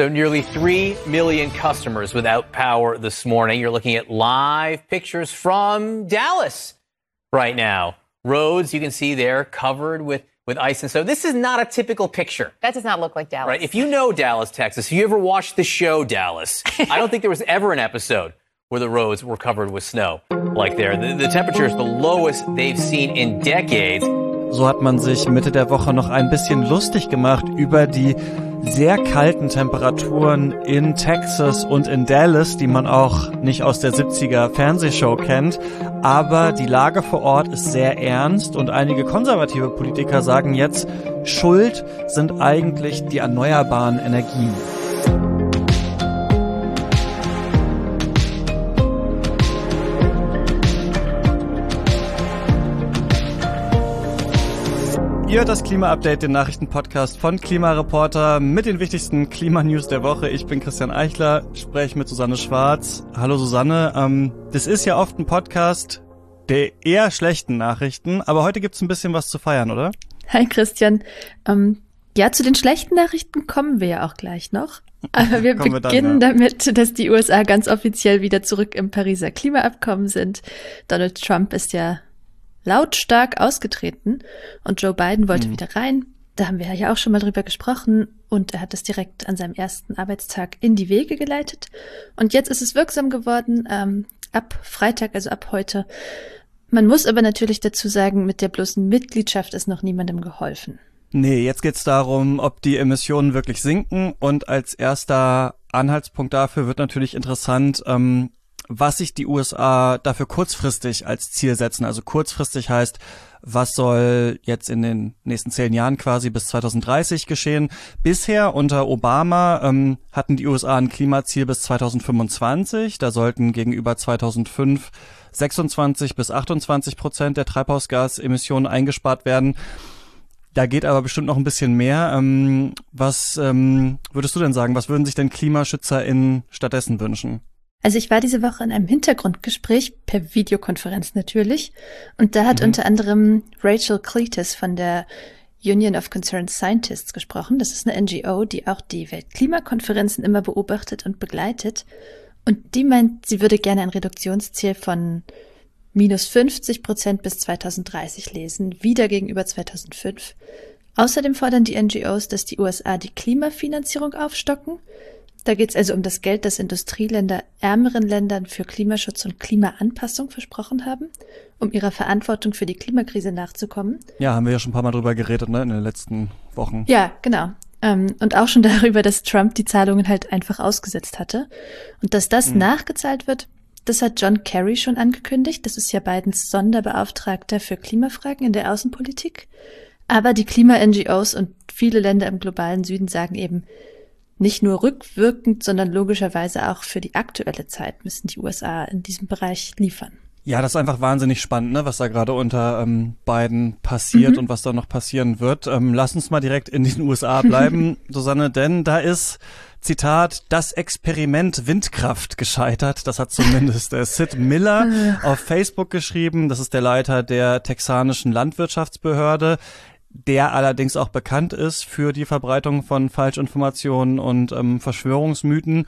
So nearly 3 million customers without power this morning. You're looking at live pictures from Dallas right now. Roads you can see there covered with with ice and so This is not a typical picture. That does not look like Dallas. Right? If you know Dallas, Texas, if you ever watched the show Dallas, I don't think there was ever an episode where the roads were covered with snow like there. The, the temperature is the lowest they've seen in decades. So hat man sich Mitte der Woche noch ein bisschen lustig gemacht über die sehr kalten Temperaturen in Texas und in Dallas, die man auch nicht aus der 70er Fernsehshow kennt. Aber die Lage vor Ort ist sehr ernst und einige konservative Politiker sagen jetzt, Schuld sind eigentlich die erneuerbaren Energien. Ihr das Klima-Update, den Nachrichtenpodcast von Klimareporter mit den wichtigsten Klimanews der Woche. Ich bin Christian Eichler, spreche mit Susanne Schwarz. Hallo Susanne, ähm, das ist ja oft ein Podcast der eher schlechten Nachrichten, aber heute gibt's ein bisschen was zu feiern, oder? Hi Christian. Ähm, ja, zu den schlechten Nachrichten kommen wir ja auch gleich noch. Aber wir beginnen dann, ja. damit, dass die USA ganz offiziell wieder zurück im Pariser Klimaabkommen sind. Donald Trump ist ja lautstark ausgetreten und Joe Biden wollte mhm. wieder rein. Da haben wir ja auch schon mal drüber gesprochen und er hat das direkt an seinem ersten Arbeitstag in die Wege geleitet. Und jetzt ist es wirksam geworden, ähm, ab Freitag, also ab heute. Man muss aber natürlich dazu sagen, mit der bloßen Mitgliedschaft ist noch niemandem geholfen. Nee, jetzt geht's darum, ob die Emissionen wirklich sinken und als erster Anhaltspunkt dafür wird natürlich interessant, ähm, was sich die USA dafür kurzfristig als Ziel setzen. Also kurzfristig heißt, was soll jetzt in den nächsten zehn Jahren quasi bis 2030 geschehen. Bisher unter Obama ähm, hatten die USA ein Klimaziel bis 2025. Da sollten gegenüber 2005 26 bis 28 Prozent der Treibhausgasemissionen eingespart werden. Da geht aber bestimmt noch ein bisschen mehr. Ähm, was ähm, würdest du denn sagen? Was würden sich denn KlimaschützerInnen stattdessen wünschen? Also ich war diese Woche in einem Hintergrundgespräch, per Videokonferenz natürlich, und da hat mhm. unter anderem Rachel Cletus von der Union of Concerned Scientists gesprochen. Das ist eine NGO, die auch die Weltklimakonferenzen immer beobachtet und begleitet. Und die meint, sie würde gerne ein Reduktionsziel von minus 50 Prozent bis 2030 lesen, wieder gegenüber 2005. Außerdem fordern die NGOs, dass die USA die Klimafinanzierung aufstocken da geht es also um das Geld, das Industrieländer ärmeren Ländern für Klimaschutz und Klimaanpassung versprochen haben, um ihrer Verantwortung für die Klimakrise nachzukommen. Ja, haben wir ja schon ein paar Mal drüber geredet, ne, in den letzten Wochen. Ja, genau. Ähm, und auch schon darüber, dass Trump die Zahlungen halt einfach ausgesetzt hatte. Und dass das mhm. nachgezahlt wird, das hat John Kerry schon angekündigt. Das ist ja Bidens Sonderbeauftragter für Klimafragen in der Außenpolitik. Aber die Klima-NGOs und viele Länder im globalen Süden sagen eben, nicht nur rückwirkend, sondern logischerweise auch für die aktuelle Zeit müssen die USA in diesem Bereich liefern. Ja, das ist einfach wahnsinnig spannend, ne, was da gerade unter ähm, beiden passiert mhm. und was da noch passieren wird. Ähm, lass uns mal direkt in den USA bleiben, Susanne, denn da ist Zitat, das Experiment Windkraft gescheitert. Das hat zumindest äh, Sid Miller auf Facebook geschrieben. Das ist der Leiter der texanischen Landwirtschaftsbehörde der allerdings auch bekannt ist für die Verbreitung von Falschinformationen und ähm, Verschwörungsmythen.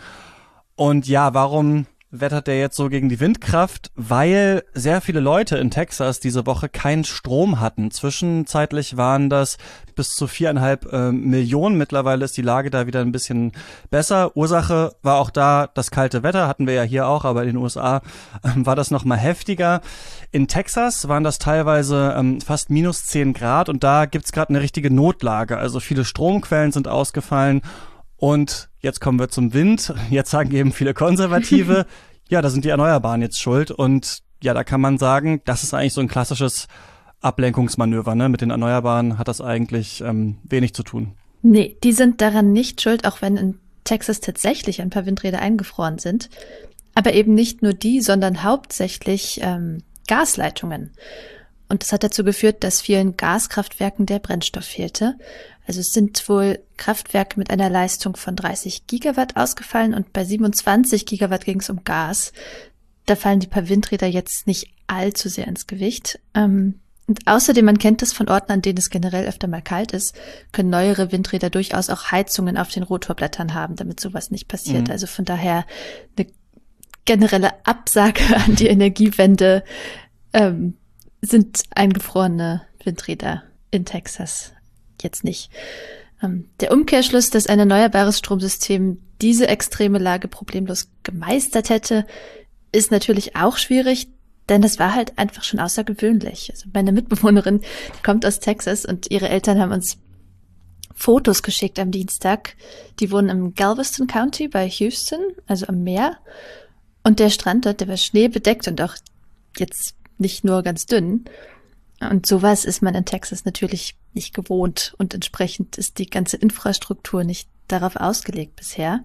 Und ja, warum wettert der jetzt so gegen die Windkraft, weil sehr viele Leute in Texas diese Woche keinen Strom hatten. Zwischenzeitlich waren das bis zu viereinhalb äh, Millionen. Mittlerweile ist die Lage da wieder ein bisschen besser. Ursache war auch da das kalte Wetter, hatten wir ja hier auch, aber in den USA äh, war das noch mal heftiger. In Texas waren das teilweise ähm, fast minus zehn Grad und da gibt's gerade eine richtige Notlage. Also viele Stromquellen sind ausgefallen und jetzt kommen wir zum Wind. Jetzt sagen eben viele Konservative, ja, da sind die Erneuerbaren jetzt schuld. Und ja, da kann man sagen, das ist eigentlich so ein klassisches Ablenkungsmanöver. Ne? Mit den Erneuerbaren hat das eigentlich ähm, wenig zu tun. Nee, die sind daran nicht schuld, auch wenn in Texas tatsächlich ein paar Windräder eingefroren sind. Aber eben nicht nur die, sondern hauptsächlich ähm, Gasleitungen. Und das hat dazu geführt, dass vielen Gaskraftwerken der Brennstoff fehlte. Also es sind wohl Kraftwerke mit einer Leistung von 30 Gigawatt ausgefallen und bei 27 Gigawatt ging es um Gas. Da fallen die paar Windräder jetzt nicht allzu sehr ins Gewicht. Ähm, Und außerdem, man kennt das von Orten, an denen es generell öfter mal kalt ist, können neuere Windräder durchaus auch Heizungen auf den Rotorblättern haben, damit sowas nicht passiert. Mhm. Also von daher eine generelle Absage an die Energiewende ähm, sind eingefrorene Windräder in Texas jetzt nicht. Ähm, der Umkehrschluss, dass ein erneuerbares Stromsystem diese extreme Lage problemlos gemeistert hätte, ist natürlich auch schwierig, denn das war halt einfach schon außergewöhnlich. Also meine Mitbewohnerin kommt aus Texas und ihre Eltern haben uns Fotos geschickt am Dienstag. Die wohnen im Galveston County bei Houston, also am Meer. Und der Strand dort, der war schneebedeckt und auch jetzt nicht nur ganz dünn. Und sowas ist man in Texas natürlich nicht gewohnt und entsprechend ist die ganze Infrastruktur nicht darauf ausgelegt bisher.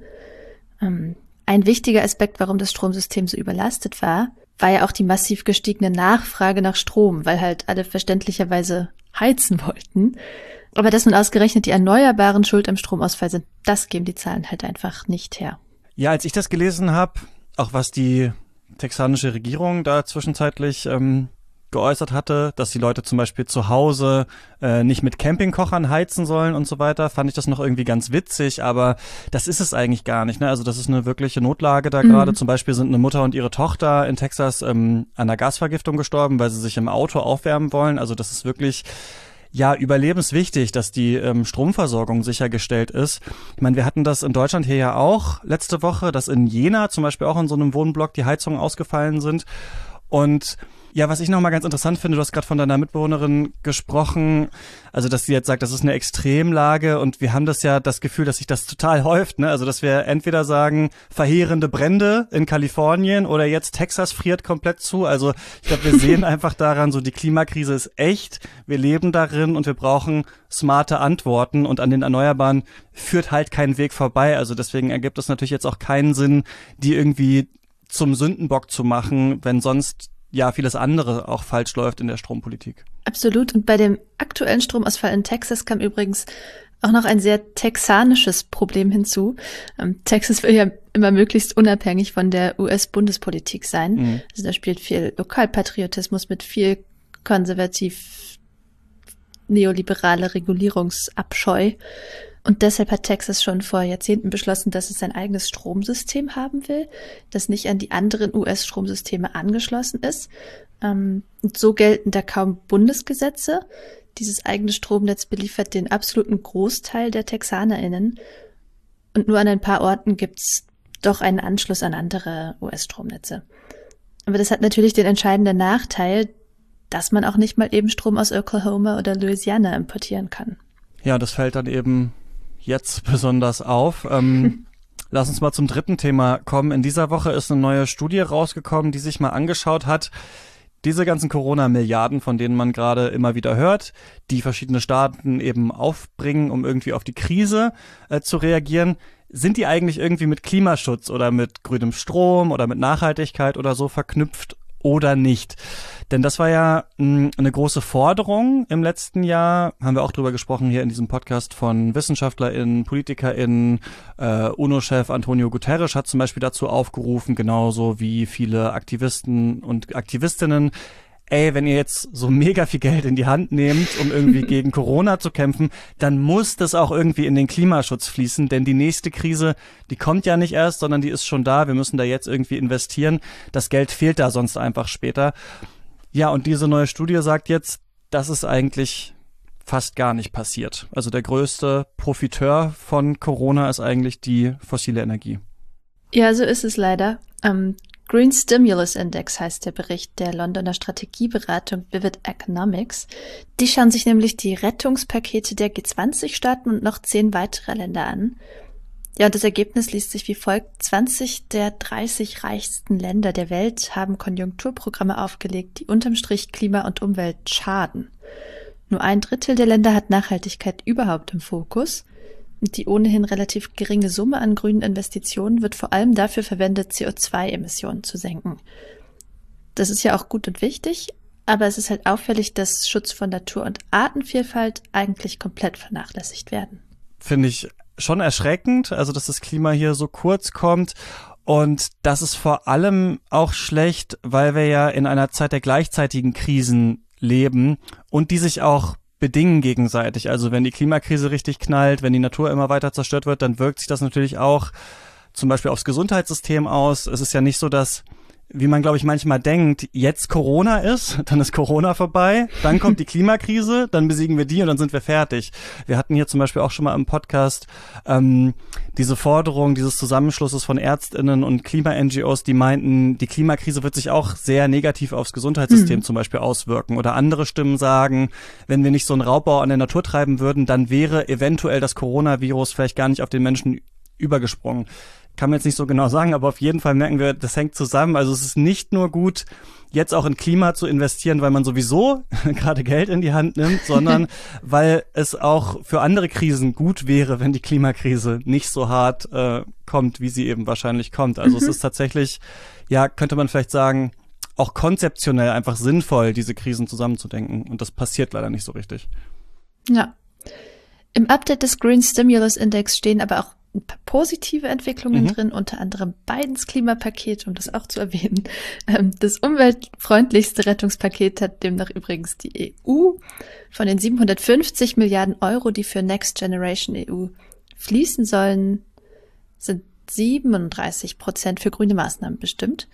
Ähm, ein wichtiger Aspekt, warum das Stromsystem so überlastet war, war ja auch die massiv gestiegene Nachfrage nach Strom, weil halt alle verständlicherweise heizen wollten. Aber dass nun ausgerechnet die Erneuerbaren schuld am Stromausfall sind, das geben die Zahlen halt einfach nicht her. Ja, als ich das gelesen habe, auch was die texanische Regierung da zwischenzeitlich ähm, geäußert hatte, dass die Leute zum Beispiel zu Hause äh, nicht mit Campingkochern heizen sollen und so weiter, fand ich das noch irgendwie ganz witzig, aber das ist es eigentlich gar nicht. Ne? Also das ist eine wirkliche Notlage da mhm. gerade. Zum Beispiel sind eine Mutter und ihre Tochter in Texas ähm, an einer Gasvergiftung gestorben, weil sie sich im Auto aufwärmen wollen. Also das ist wirklich ja überlebenswichtig, dass die ähm, Stromversorgung sichergestellt ist. Ich meine, wir hatten das in Deutschland hier ja auch letzte Woche, dass in Jena zum Beispiel auch in so einem Wohnblock die Heizungen ausgefallen sind. Und ja, was ich nochmal ganz interessant finde, du hast gerade von deiner Mitbewohnerin gesprochen, also dass sie jetzt sagt, das ist eine Extremlage und wir haben das ja das Gefühl, dass sich das total häuft, ne? Also dass wir entweder sagen, verheerende Brände in Kalifornien oder jetzt Texas friert komplett zu. Also ich glaube, wir sehen einfach daran, so die Klimakrise ist echt, wir leben darin und wir brauchen smarte Antworten und an den Erneuerbaren führt halt kein Weg vorbei. Also deswegen ergibt es natürlich jetzt auch keinen Sinn, die irgendwie zum Sündenbock zu machen, wenn sonst ja vieles andere auch falsch läuft in der Strompolitik. Absolut. Und bei dem aktuellen Stromausfall in Texas kam übrigens auch noch ein sehr texanisches Problem hinzu. Ähm, Texas will ja immer möglichst unabhängig von der US-Bundespolitik sein. Mhm. Also da spielt viel Lokalpatriotismus mit viel konservativ neoliberale Regulierungsabscheu. Und deshalb hat Texas schon vor Jahrzehnten beschlossen, dass es sein eigenes Stromsystem haben will, das nicht an die anderen US-Stromsysteme angeschlossen ist. Ähm, und so gelten da kaum Bundesgesetze. Dieses eigene Stromnetz beliefert den absoluten Großteil der TexanerInnen. Und nur an ein paar Orten gibt's doch einen Anschluss an andere US-Stromnetze. Aber das hat natürlich den entscheidenden Nachteil, dass man auch nicht mal eben Strom aus Oklahoma oder Louisiana importieren kann. Ja, das fällt dann eben jetzt besonders auf. Ähm, lass uns mal zum dritten Thema kommen. In dieser Woche ist eine neue Studie rausgekommen, die sich mal angeschaut hat, diese ganzen Corona-Milliarden, von denen man gerade immer wieder hört, die verschiedene Staaten eben aufbringen, um irgendwie auf die Krise äh, zu reagieren, sind die eigentlich irgendwie mit Klimaschutz oder mit grünem Strom oder mit Nachhaltigkeit oder so verknüpft oder nicht? Denn das war ja mh, hm, eine große Forderung im letzten Jahr, haben wir auch drüber gesprochen hier in diesem Podcast von WissenschaftlerInnen, PolitikerInnen, äh, UNO-Chef Antonio Guterres hat zum Beispiel dazu aufgerufen, genauso wie viele Aktivisten und Aktivistinnen, ey, wenn ihr jetzt so mega viel Geld in die Hand nehmt, um irgendwie gegen Corona zu kämpfen, dann muss das auch irgendwie in den Klimaschutz fließen, denn die nächste Krise, die kommt ja nicht erst, sondern die ist schon da. Wir müssen da jetzt irgendwie investieren. Das Geld fehlt da sonst einfach später. Ja, und diese neue Studie sagt jetzt, das ist eigentlich fast gar nicht passiert. Also der größte Profiteur von Corona ist eigentlich die fossile Energie. Ja, so ist es leider. Ähm, Green Stimulus Index heißt der Bericht der Londoner Strategieberatung Vivid Economics. Die schauen sich nämlich die Rettungspakete der G20-Staaten und noch zehn weitere Länder an. Ja, und das Ergebnis liest sich wie folgt. 20 der 30 reichsten Länder der Welt haben Konjunkturprogramme aufgelegt, die unterm Strich Klima und Umwelt schaden. Nur ein Drittel der Länder hat Nachhaltigkeit überhaupt im Fokus. Die ohnehin relativ geringe Summe an grünen Investitionen wird vor allem dafür verwendet, CO2-Emissionen zu senken. Das ist ja auch gut und wichtig, aber es ist halt auffällig, dass Schutz von Natur und Artenvielfalt eigentlich komplett vernachlässigt werden. Finde ich schon erschreckend, also dass das Klima hier so kurz kommt. Und das ist vor allem auch schlecht, weil wir ja in einer Zeit der gleichzeitigen Krisen leben und die sich auch bedingen gegenseitig. Also wenn die Klimakrise richtig knallt, wenn die Natur immer weiter zerstört wird, dann wirkt sich das natürlich auch zum Beispiel aufs Gesundheitssystem aus. Es ist ja nicht so, dass wie man, glaube ich, manchmal denkt, jetzt Corona ist, dann ist Corona vorbei, dann kommt die Klimakrise, dann besiegen wir die und dann sind wir fertig. Wir hatten hier zum Beispiel auch schon mal im Podcast ähm, diese Forderung dieses Zusammenschlusses von Ärztinnen und Klima-NGOs, die meinten, die Klimakrise wird sich auch sehr negativ aufs Gesundheitssystem mhm. zum Beispiel auswirken. Oder andere Stimmen sagen, wenn wir nicht so einen Raubbau an der Natur treiben würden, dann wäre eventuell das Coronavirus vielleicht gar nicht auf den Menschen übergesprungen kann man jetzt nicht so genau sagen, aber auf jeden Fall merken wir, das hängt zusammen. Also es ist nicht nur gut, jetzt auch in Klima zu investieren, weil man sowieso gerade Geld in die Hand nimmt, sondern weil es auch für andere Krisen gut wäre, wenn die Klimakrise nicht so hart äh, kommt, wie sie eben wahrscheinlich kommt. Also mhm. es ist tatsächlich, ja, könnte man vielleicht sagen, auch konzeptionell einfach sinnvoll, diese Krisen zusammenzudenken. Und das passiert leider nicht so richtig. Ja. Im Update des Green Stimulus Index stehen aber auch ein paar positive Entwicklungen mhm. drin, unter anderem Bidens Klimapaket, um das auch zu erwähnen. Ähm, das umweltfreundlichste Rettungspaket hat demnach übrigens die EU. Von den 750 Milliarden Euro, die für Next Generation EU fließen sollen, sind 37 Prozent für grüne Maßnahmen bestimmt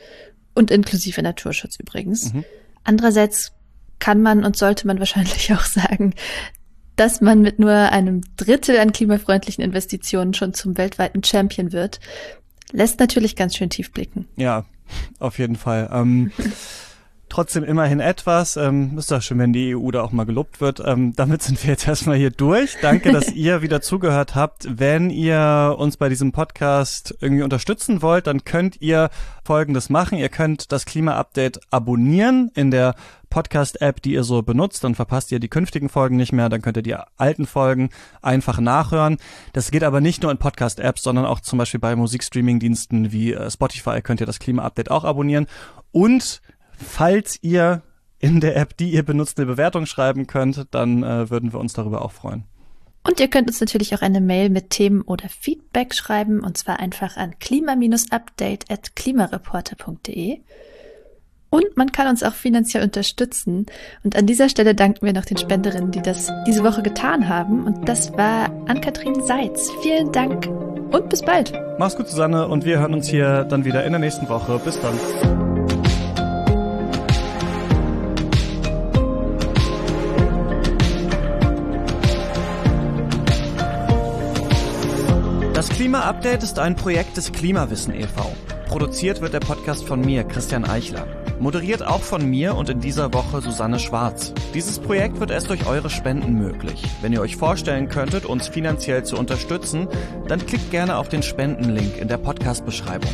und inklusive Naturschutz übrigens. Mhm. Andererseits kann man und sollte man wahrscheinlich auch sagen, dass man mit nur einem Drittel an klimafreundlichen Investitionen schon zum weltweiten Champion wird, lässt natürlich ganz schön tief blicken. Ja, auf jeden Fall. Ähm, trotzdem immerhin etwas. Ähm, ist doch schön, wenn die EU da auch mal gelobt wird. Ähm, damit sind wir jetzt erstmal hier durch. Danke, dass ihr wieder zugehört habt. Wenn ihr uns bei diesem Podcast irgendwie unterstützen wollt, dann könnt ihr Folgendes machen. Ihr könnt das Klima-Update abonnieren in der Podcast-App, die ihr so benutzt. Dann verpasst ihr die künftigen Folgen nicht mehr. Dann könnt ihr die alten Folgen einfach nachhören. Das geht aber nicht nur in Podcast-Apps, sondern auch zum Beispiel bei Musikstreaming-Diensten wie äh, Spotify könnt ihr das Klima-Update auch abonnieren. Und falls ihr in der App, die ihr benutzt, eine Bewertung schreiben könnt, dann äh, würden wir uns darüber auch freuen. Und ihr könnt uns natürlich auch eine Mail mit Themen oder Feedback schreiben, und zwar einfach an klima-update at klimareporter.de. Und man kann uns auch finanziell unterstützen. Und an dieser Stelle danken wir noch den Spenderinnen, die das diese Woche getan haben. Und das war Ann-Kathrin Seitz. Vielen Dank und bis bald. Mach's gut, Susanne, und wir hören uns hier dann wieder in der nächsten Woche. Bis dann. Das Klima-Update ist ein Projekt des Klimawissen e.V. Produziert wird der Podcast von mir, Christian Eichler. Moderiert auch von mir und in dieser Woche Susanne Schwarz. Dieses Projekt wird erst durch eure Spenden möglich. Wenn ihr euch vorstellen könntet, uns finanziell zu unterstützen, dann klickt gerne auf den Spendenlink in der Podcast-Beschreibung.